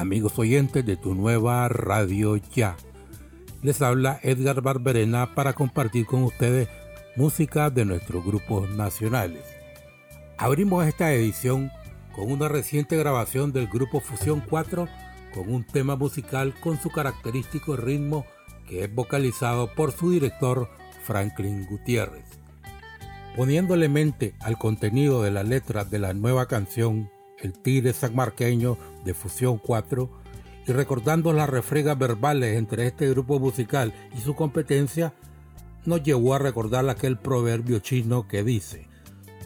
amigos oyentes de tu nueva radio ya. Les habla Edgar Barberena para compartir con ustedes música de nuestros grupos nacionales. Abrimos esta edición con una reciente grabación del grupo Fusión 4 con un tema musical con su característico ritmo que es vocalizado por su director Franklin Gutiérrez. Poniéndole mente al contenido de la letra de la nueva canción el Tigre Sanmarqueño de Fusión 4 y recordando las refregas verbales entre este grupo musical y su competencia, nos llevó a recordar aquel proverbio chino que dice,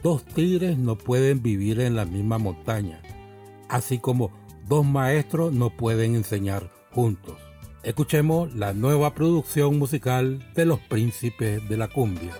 dos tigres no pueden vivir en la misma montaña, así como dos maestros no pueden enseñar juntos. Escuchemos la nueva producción musical de los príncipes de la cumbia.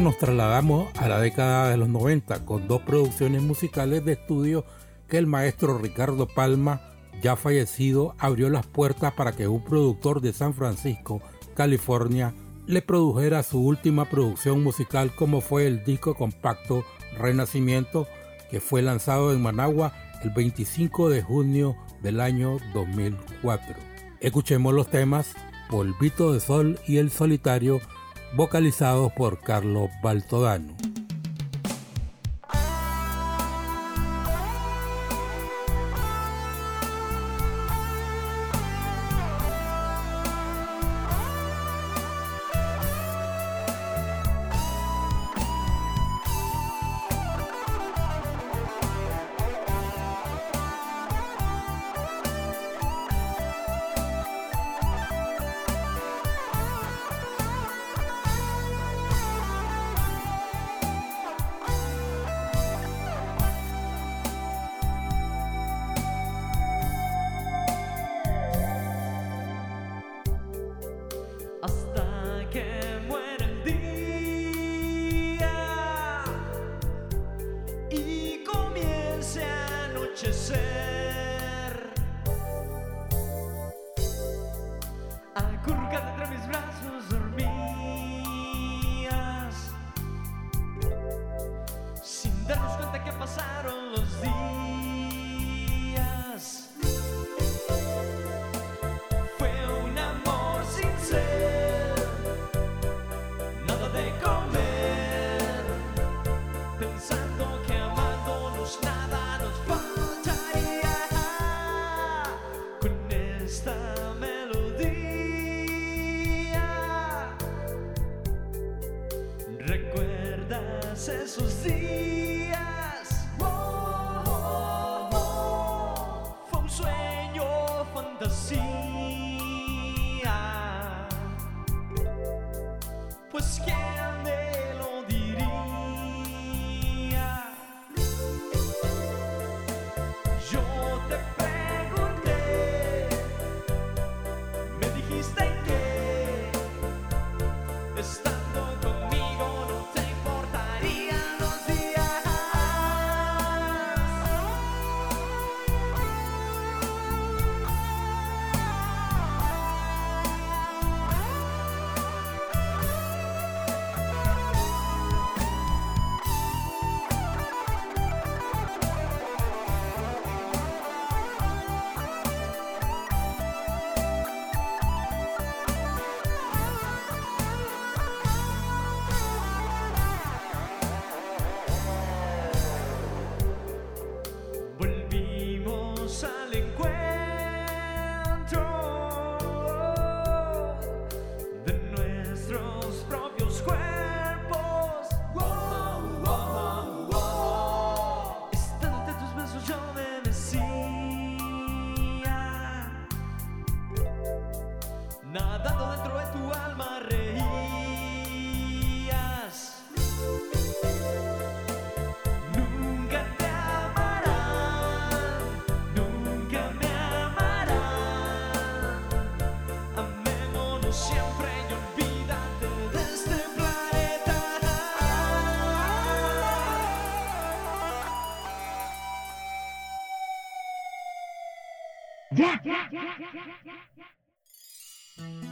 Nos trasladamos a la década de los 90 con dos producciones musicales de estudio que el maestro Ricardo Palma, ya fallecido, abrió las puertas para que un productor de San Francisco, California, le produjera su última producción musical como fue el disco compacto Renacimiento que fue lanzado en Managua el 25 de junio del año 2004. Escuchemos los temas Polvito de Sol y El Solitario vocalizados por Carlos Baltodano. recuerdas esos días. Oh, oh, oh. Fue un sueño fantasía. Pues que yeah, yeah, yeah.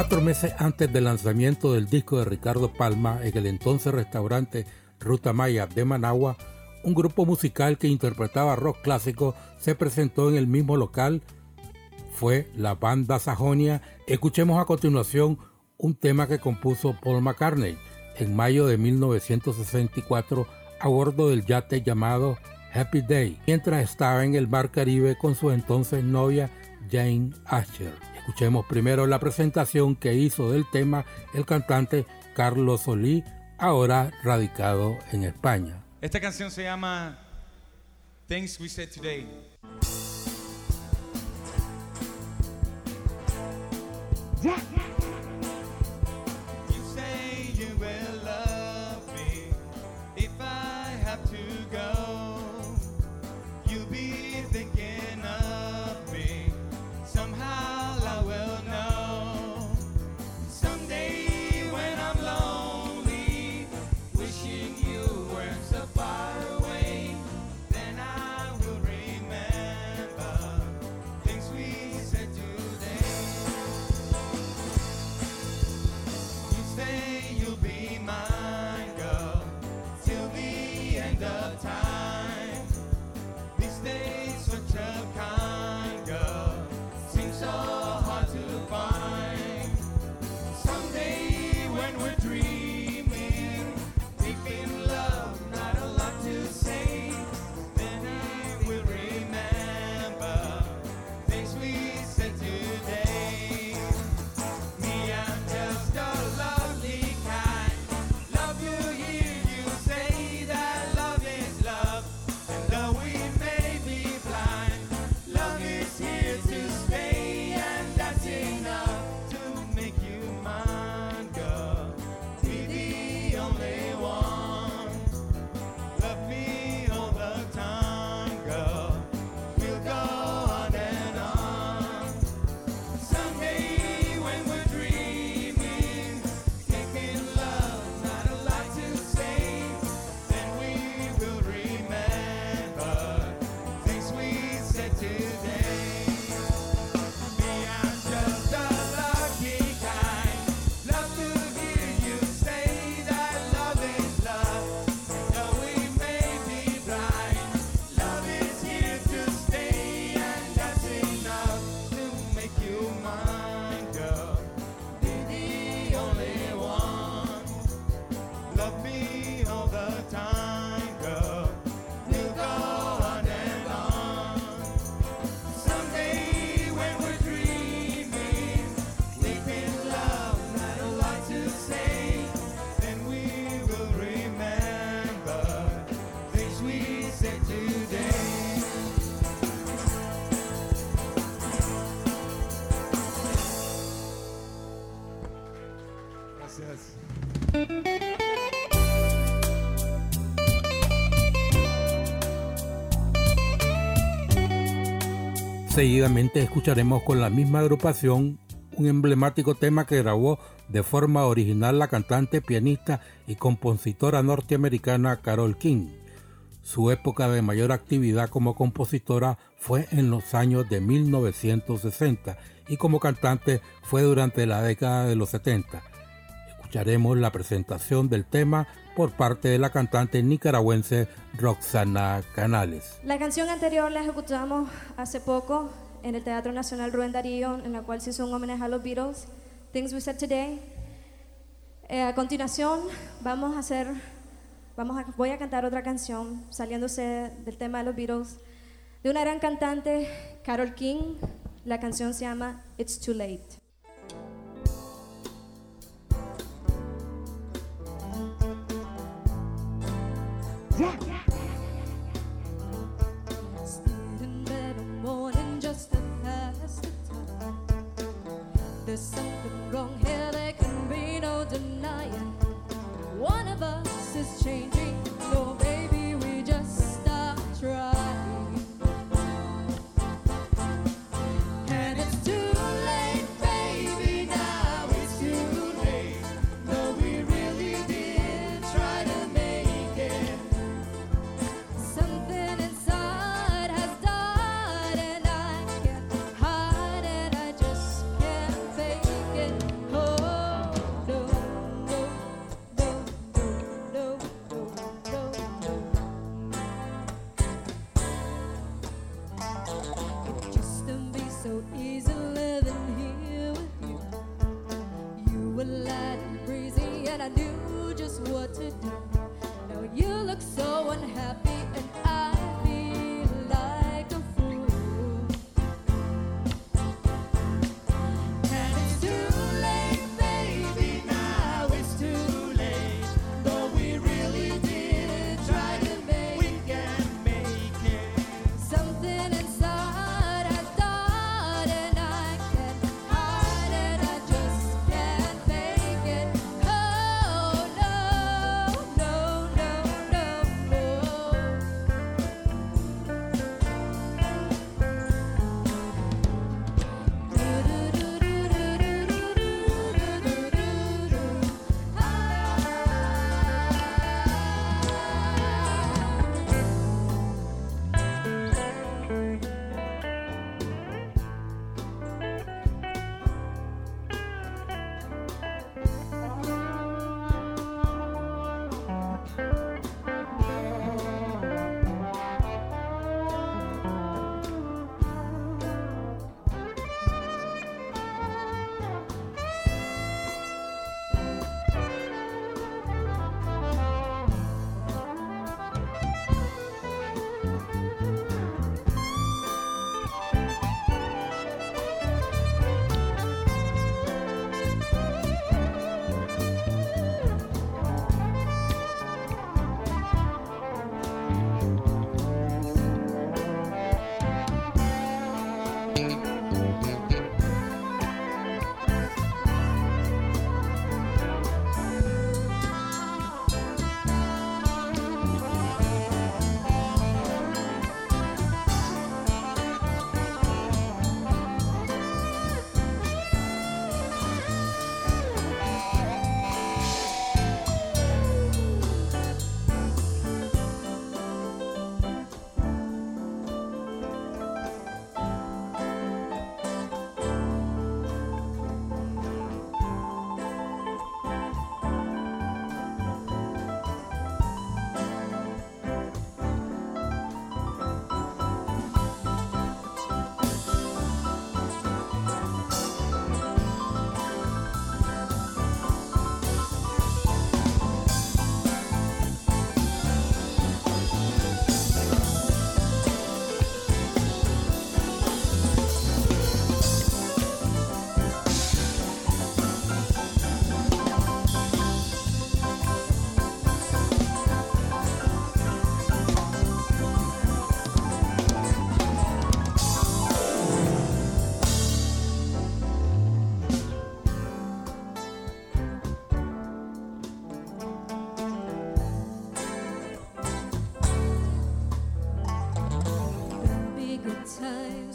Cuatro meses antes del lanzamiento del disco de Ricardo Palma en el entonces restaurante Ruta Maya de Managua, un grupo musical que interpretaba rock clásico se presentó en el mismo local. Fue la banda Sajonia. Escuchemos a continuación un tema que compuso Paul McCartney en mayo de 1964 a bordo del yate llamado Happy Day, mientras estaba en el mar Caribe con su entonces novia Jane Asher. Escuchemos primero la presentación que hizo del tema el cantante Carlos Solí, ahora radicado en España. Esta canción se llama Things We Said Today. Seguidamente escucharemos con la misma agrupación un emblemático tema que grabó de forma original la cantante, pianista y compositora norteamericana Carol King. Su época de mayor actividad como compositora fue en los años de 1960 y como cantante fue durante la década de los 70. Escucharemos la presentación del tema por parte de la cantante nicaragüense Roxana Canales. La canción anterior la ejecutamos hace poco en el Teatro Nacional Rubén Darío, en la cual se hizo un homenaje a los Beatles, Things We Said Today. Eh, a continuación vamos a hacer, vamos a, voy a cantar otra canción saliéndose del tema de los Beatles, de una gran cantante, Carol King. La canción se llama It's Too Late. 你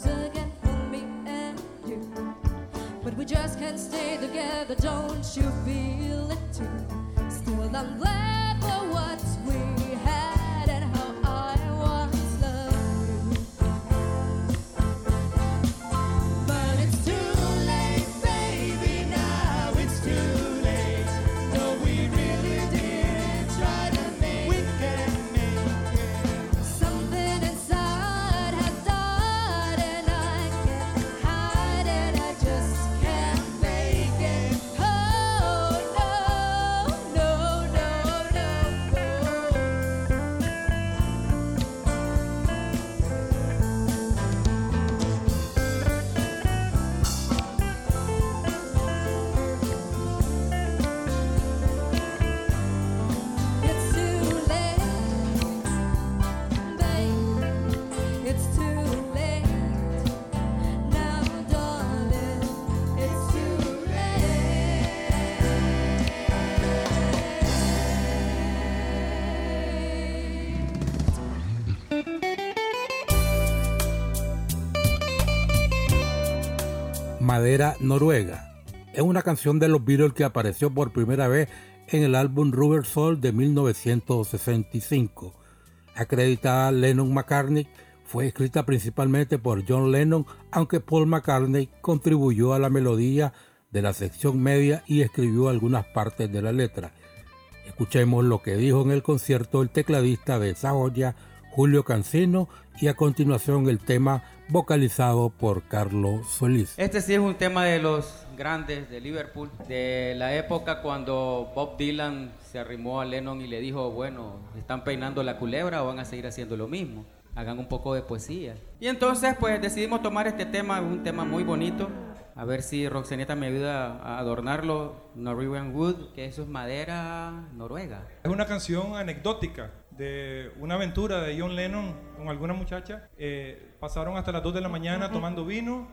again for me and you. But we just can't stay together, don't you feel it too? Still, I'm glad for what Madera Noruega. Es una canción de los Beatles que apareció por primera vez en el álbum Rubber Soul de 1965. Acreditada a Lennon McCartney, fue escrita principalmente por John Lennon, aunque Paul McCartney contribuyó a la melodía de la sección media y escribió algunas partes de la letra. Escuchemos lo que dijo en el concierto el tecladista de esa Julio Cancino, y a continuación el tema vocalizado por Carlos Solís. Este sí es un tema de los grandes de Liverpool, de la época cuando Bob Dylan se arrimó a Lennon y le dijo, bueno, ¿están peinando la culebra o van a seguir haciendo lo mismo? Hagan un poco de poesía. Y entonces pues decidimos tomar este tema, un tema muy bonito. A ver si Roxaneta me ayuda a adornarlo. Norwegian Wood, que eso es madera noruega. Es una canción anecdótica de una aventura de John Lennon con alguna muchacha. Eh, pasaron hasta las 2 de la mañana tomando vino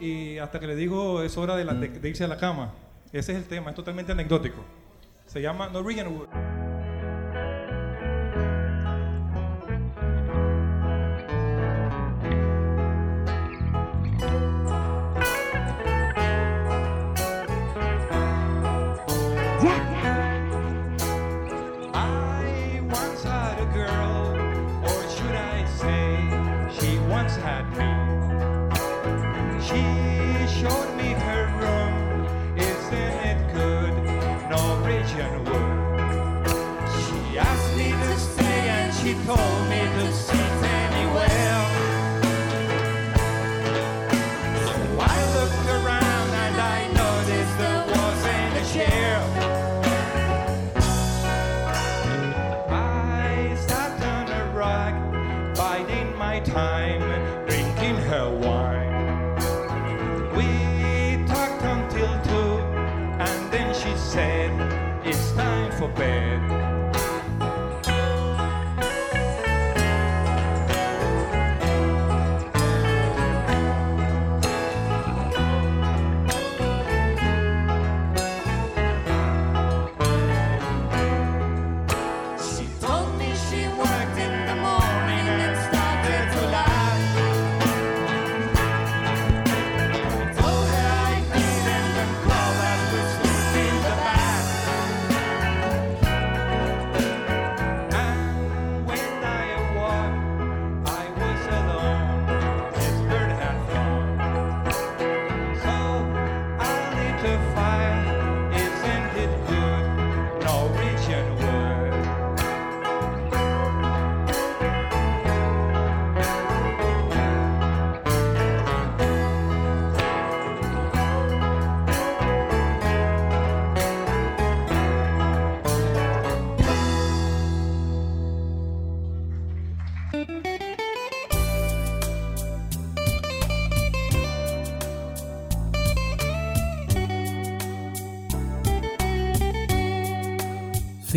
y hasta que le dijo es hora de, la- de- de irse a la cama. Ese es el tema, es totalmente anecdótico. Se llama Norwegian Wood.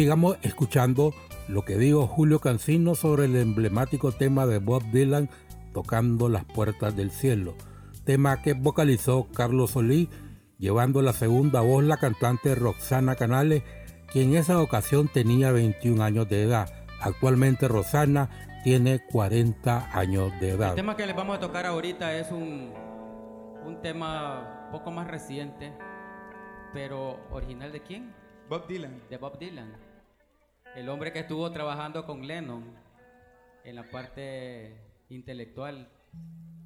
sigamos escuchando lo que dijo Julio Cancino sobre el emblemático tema de Bob Dylan, Tocando las Puertas del Cielo, tema que vocalizó Carlos Solí, llevando la segunda voz la cantante Roxana Canales, quien en esa ocasión tenía 21 años de edad. Actualmente Roxana tiene 40 años de edad. El tema que les vamos a tocar ahorita es un, un tema poco más reciente, pero original de quién? Bob Dylan. De Bob Dylan el hombre que estuvo trabajando con Lennon en la parte intelectual,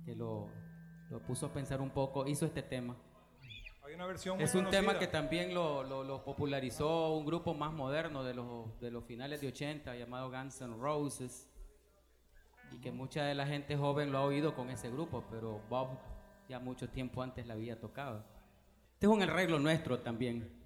que lo, lo puso a pensar un poco, hizo este tema. Es un tema que también lo, lo, lo, popularizó un grupo más moderno de los, de los finales de 80 llamado Guns N' Roses y que mucha de la gente joven lo ha oído con ese grupo, pero Bob ya mucho tiempo antes la había tocado. Este es un arreglo nuestro también.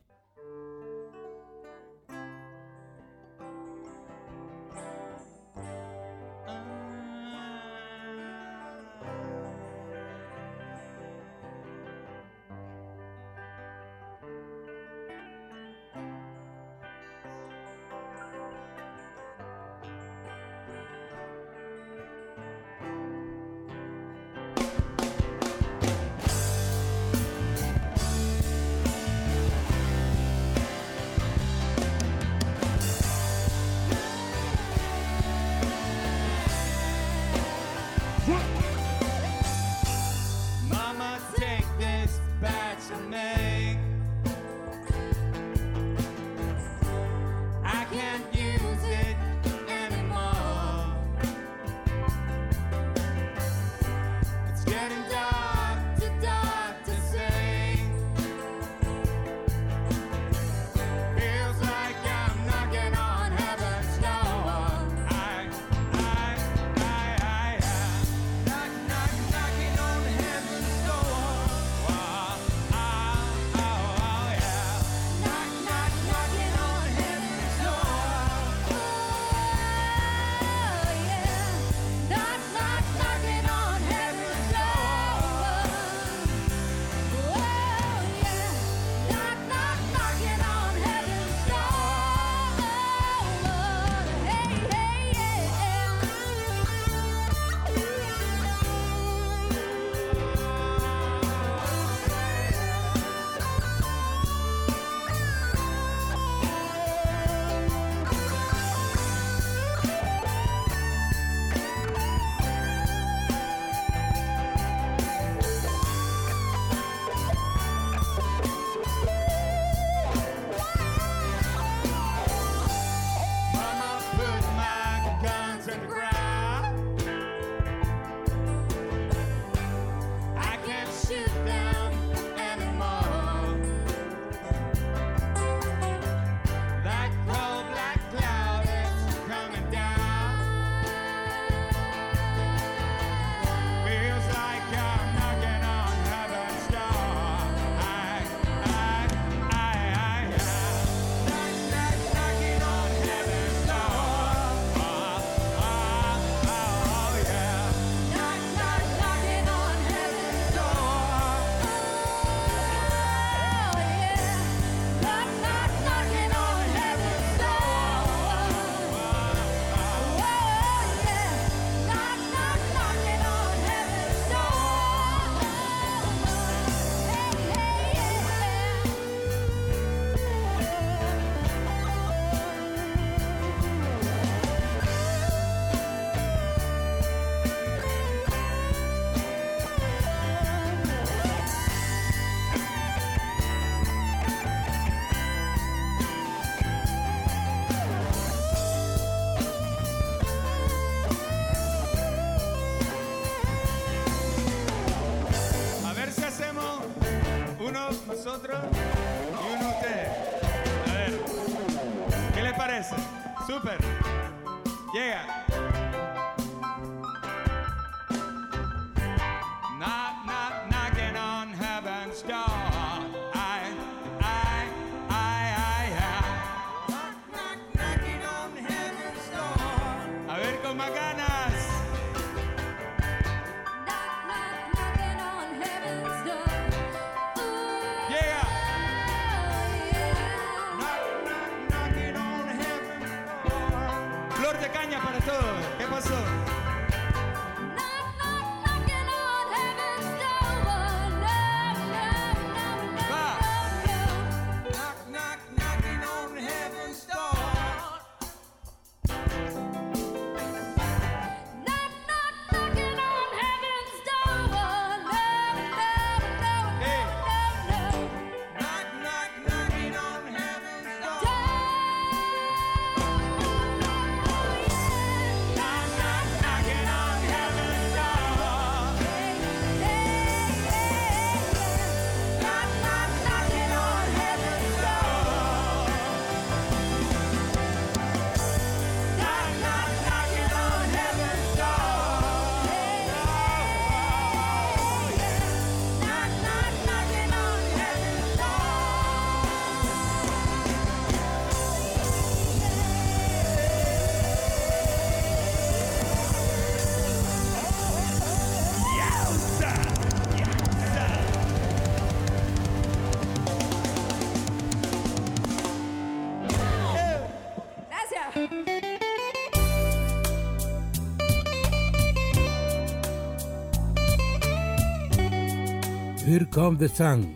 Here Comes the Sun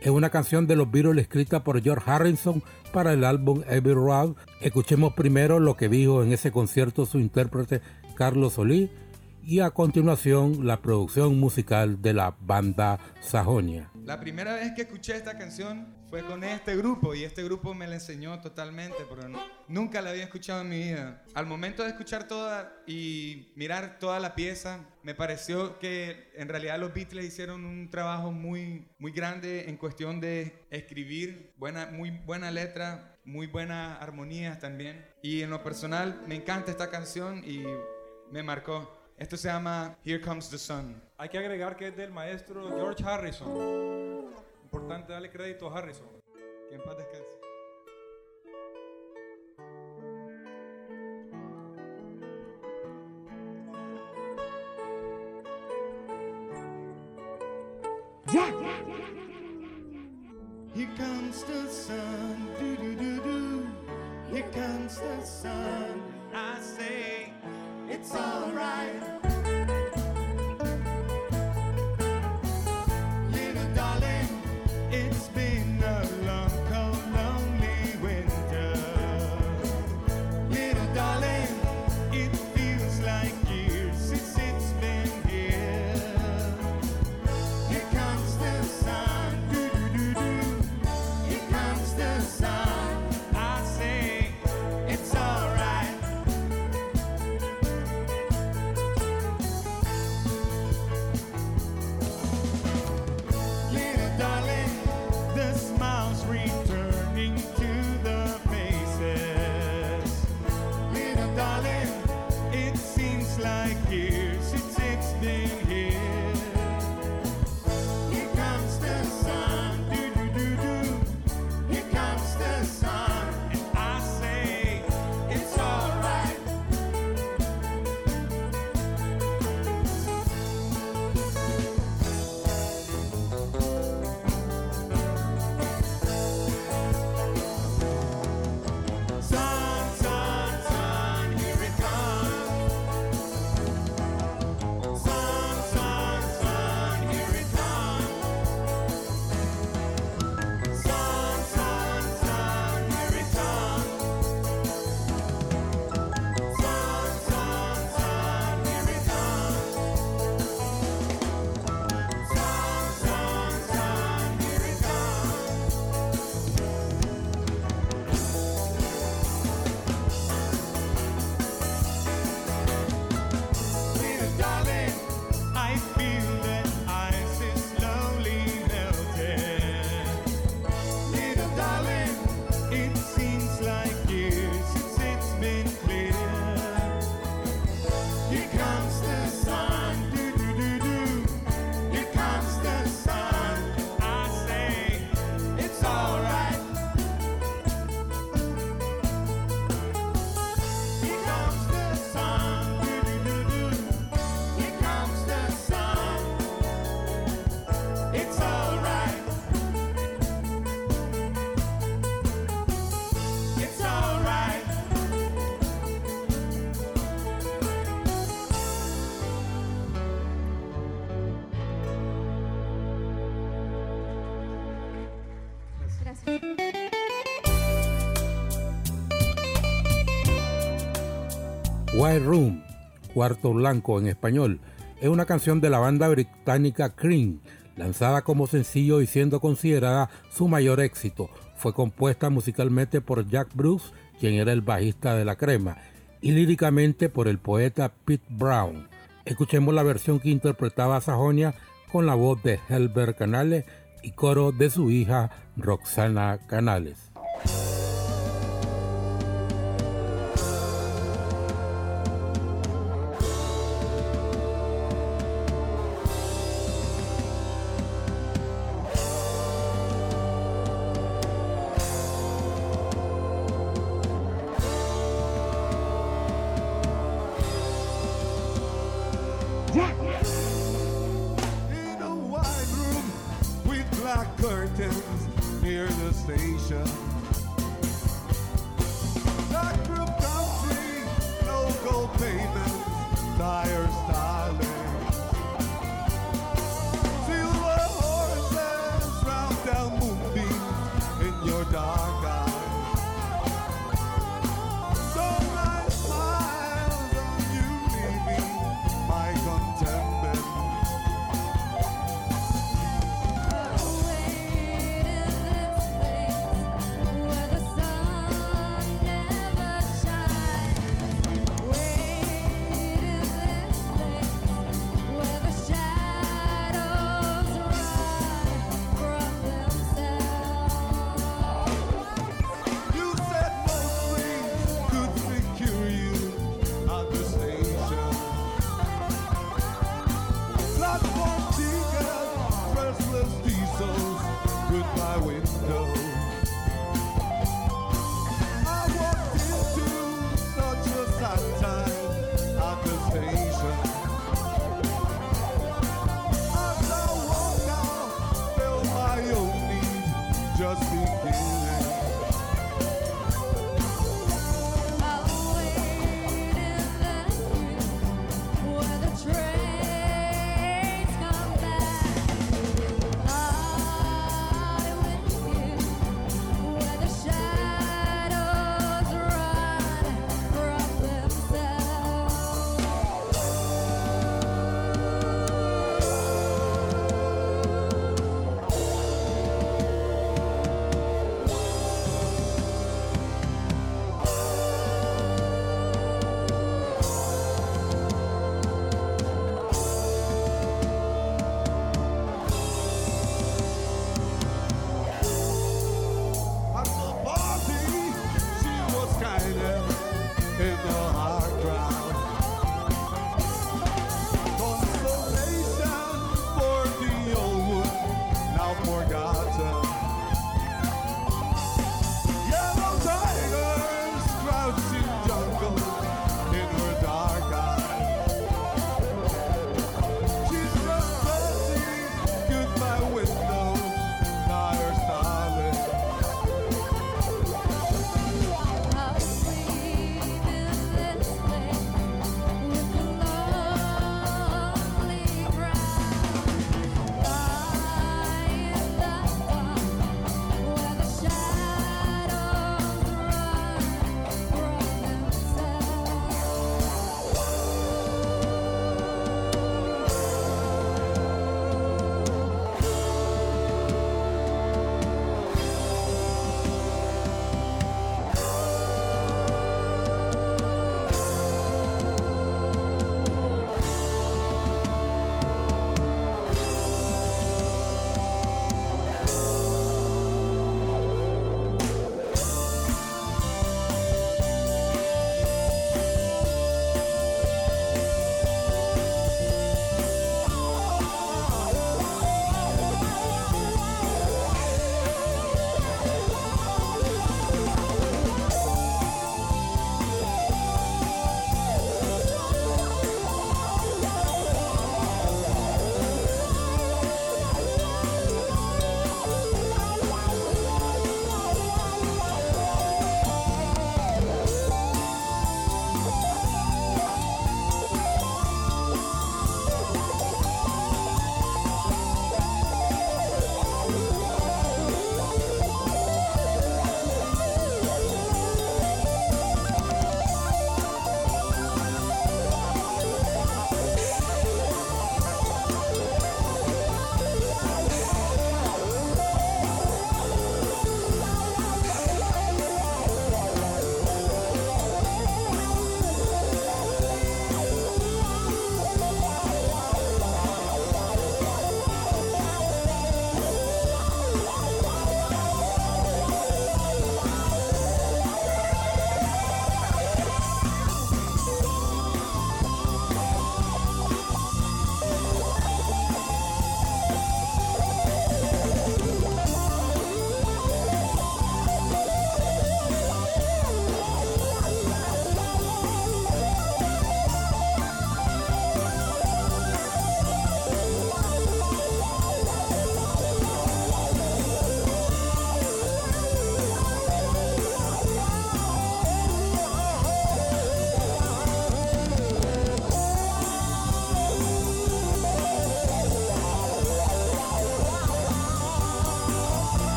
es una canción de los Beatles escrita por George Harrison para el álbum Abbey Road. Escuchemos primero lo que dijo en ese concierto su intérprete Carlos Solí y a continuación la producción musical de la banda Sajonia. La primera vez que escuché esta canción fue con este grupo y este grupo me la enseñó totalmente, pero no- nunca la había escuchado en mi vida. Al momento de escuchar toda y mirar toda la pieza, me pareció que en realidad los Beatles hicieron un trabajo muy, muy grande en cuestión de escribir buena, muy buena letra, muy buenas armonías también. Y en lo personal me encanta esta canción y me marcó. Esto se llama Here Comes the Sun. Hay que agregar que es del maestro George Harrison. Importante darle crédito a Harrison. Que en paz descanse. Do do do do. White Room, Cuarto Blanco en español, es una canción de la banda británica Cream, lanzada como sencillo y siendo considerada su mayor éxito. Fue compuesta musicalmente por Jack Bruce, quien era el bajista de la crema, y líricamente por el poeta Pete Brown. Escuchemos la versión que interpretaba Sajonia con la voz de Helbert Canales y coro de su hija Roxana Canales. pain.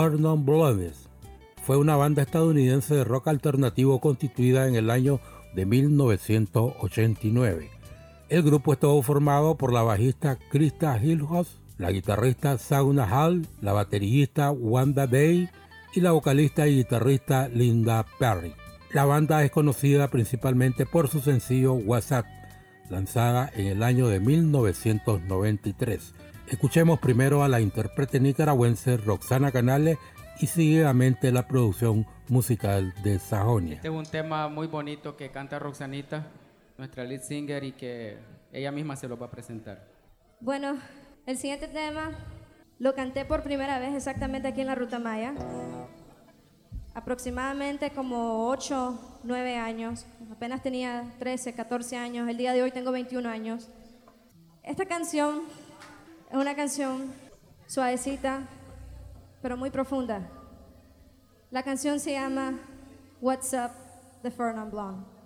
Four Non Blondes. Fue una banda estadounidense de rock alternativo constituida en el año de 1989. El grupo estuvo formado por la bajista Krista Hillhouse, la guitarrista Sauna Hall, la baterista Wanda Day y la vocalista y guitarrista Linda Perry. La banda es conocida principalmente por su sencillo WhatsApp, lanzada en el año de 1993. Escuchemos primero a la intérprete nicaragüense Roxana Canales y seguidamente la producción musical de Sajonia. Este es un tema muy bonito que canta Roxanita, nuestra lead singer, y que ella misma se lo va a presentar. Bueno, el siguiente tema lo canté por primera vez exactamente aquí en la Ruta Maya. Aproximadamente como 8, 9 años. Apenas tenía 13, 14 años. El día de hoy tengo 21 años. Esta canción es una canción suavecita, pero muy profunda. La canción se llama What's Up de Fernand Blanc.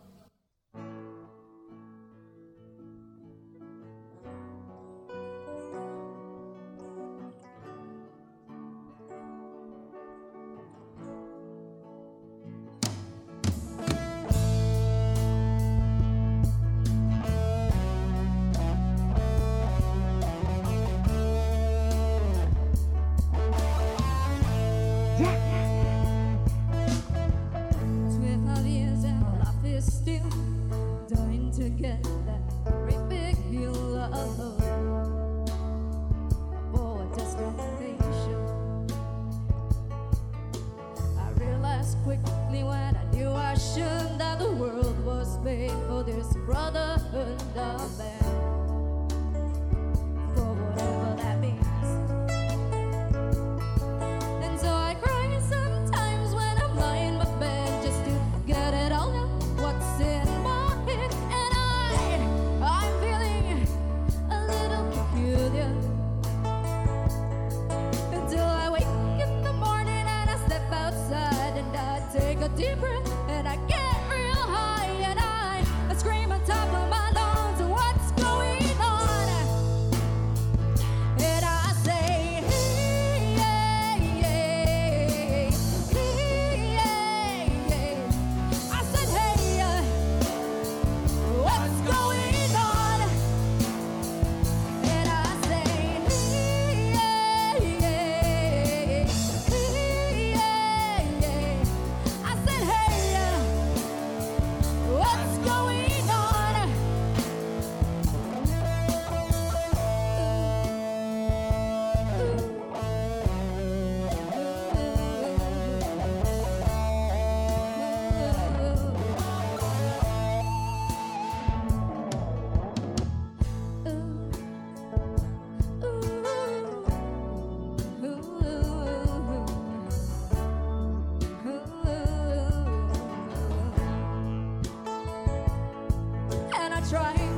And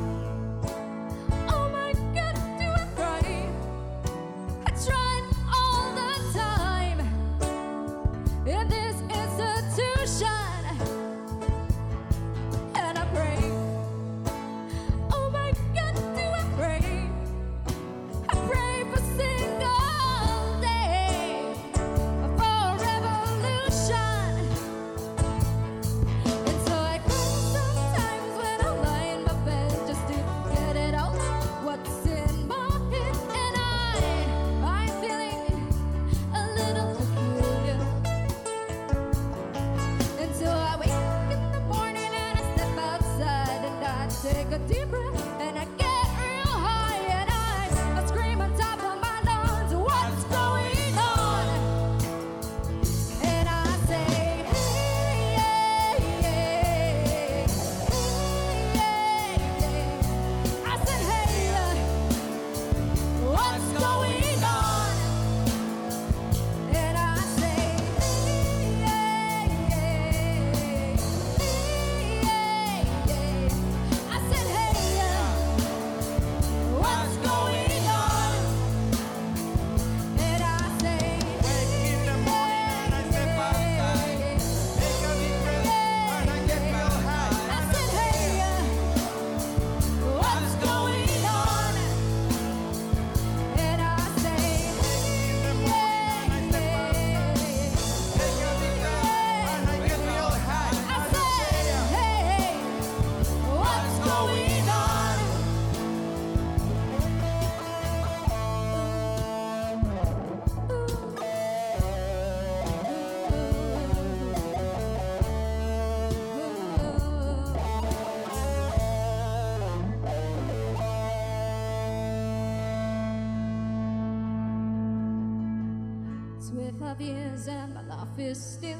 and my life is still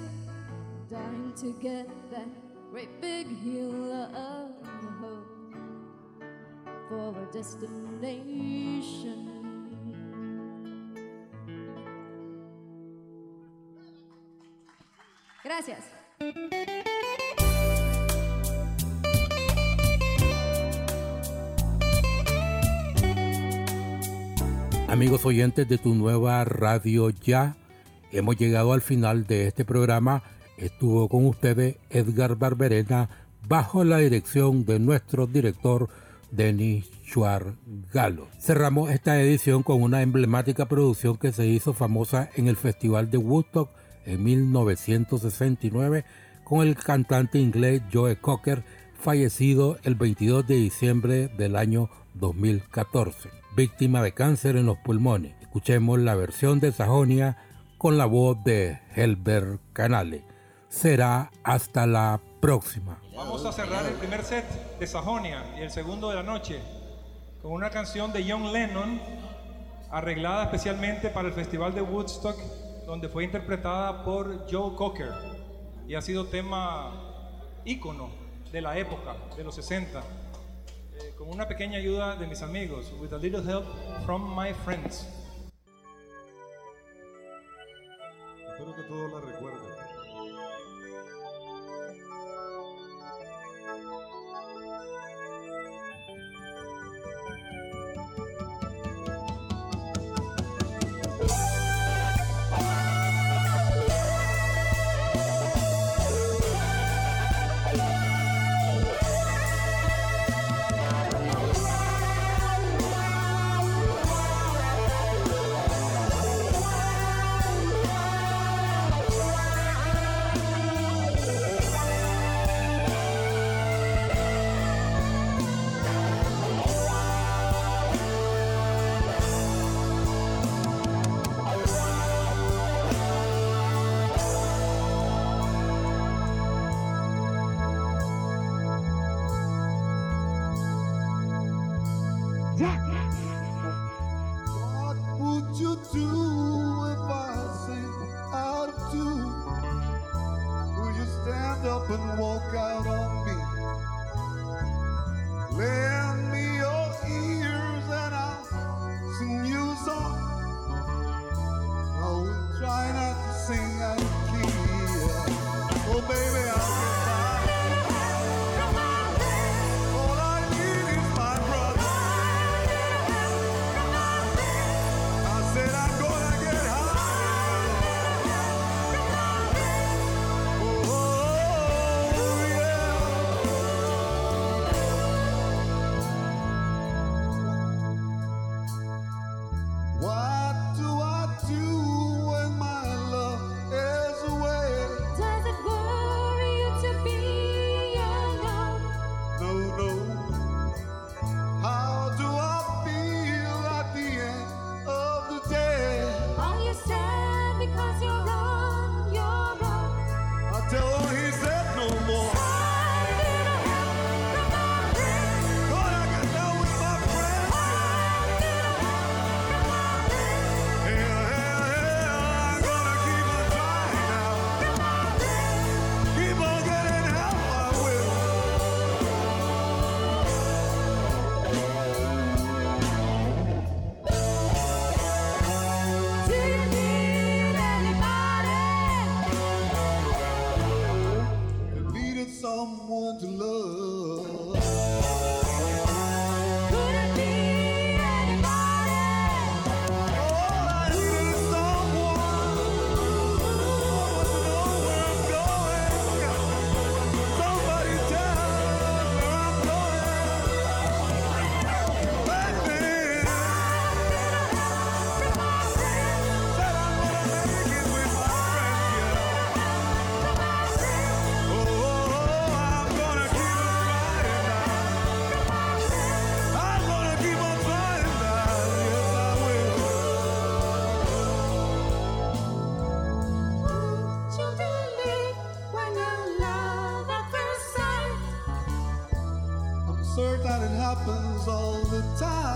dying great big for destination. Gracias. Amigos oyentes de tu nueva radio ya, hemos llegado al final de este programa. Estuvo con ustedes Edgar Barberena bajo la dirección de nuestro director Denis Galo. Cerramos esta edición con una emblemática producción que se hizo famosa en el Festival de Woodstock en 1969 con el cantante inglés Joe Cocker, fallecido el 22 de diciembre del año 2014, víctima de cáncer en los pulmones. Escuchemos la versión de Sajonia con la voz de Helber Canale. Será hasta la próxima. Vamos a cerrar el primer set de Sajonia y el segundo de la noche con una canción de John Lennon arreglada especialmente para el Festival de Woodstock donde fue interpretada por Joe Cocker y ha sido tema ícono de la época, de los 60, eh, con una pequeña ayuda de mis amigos, with a little help from my friends. Espero que todos la recuerden. Sad all the time,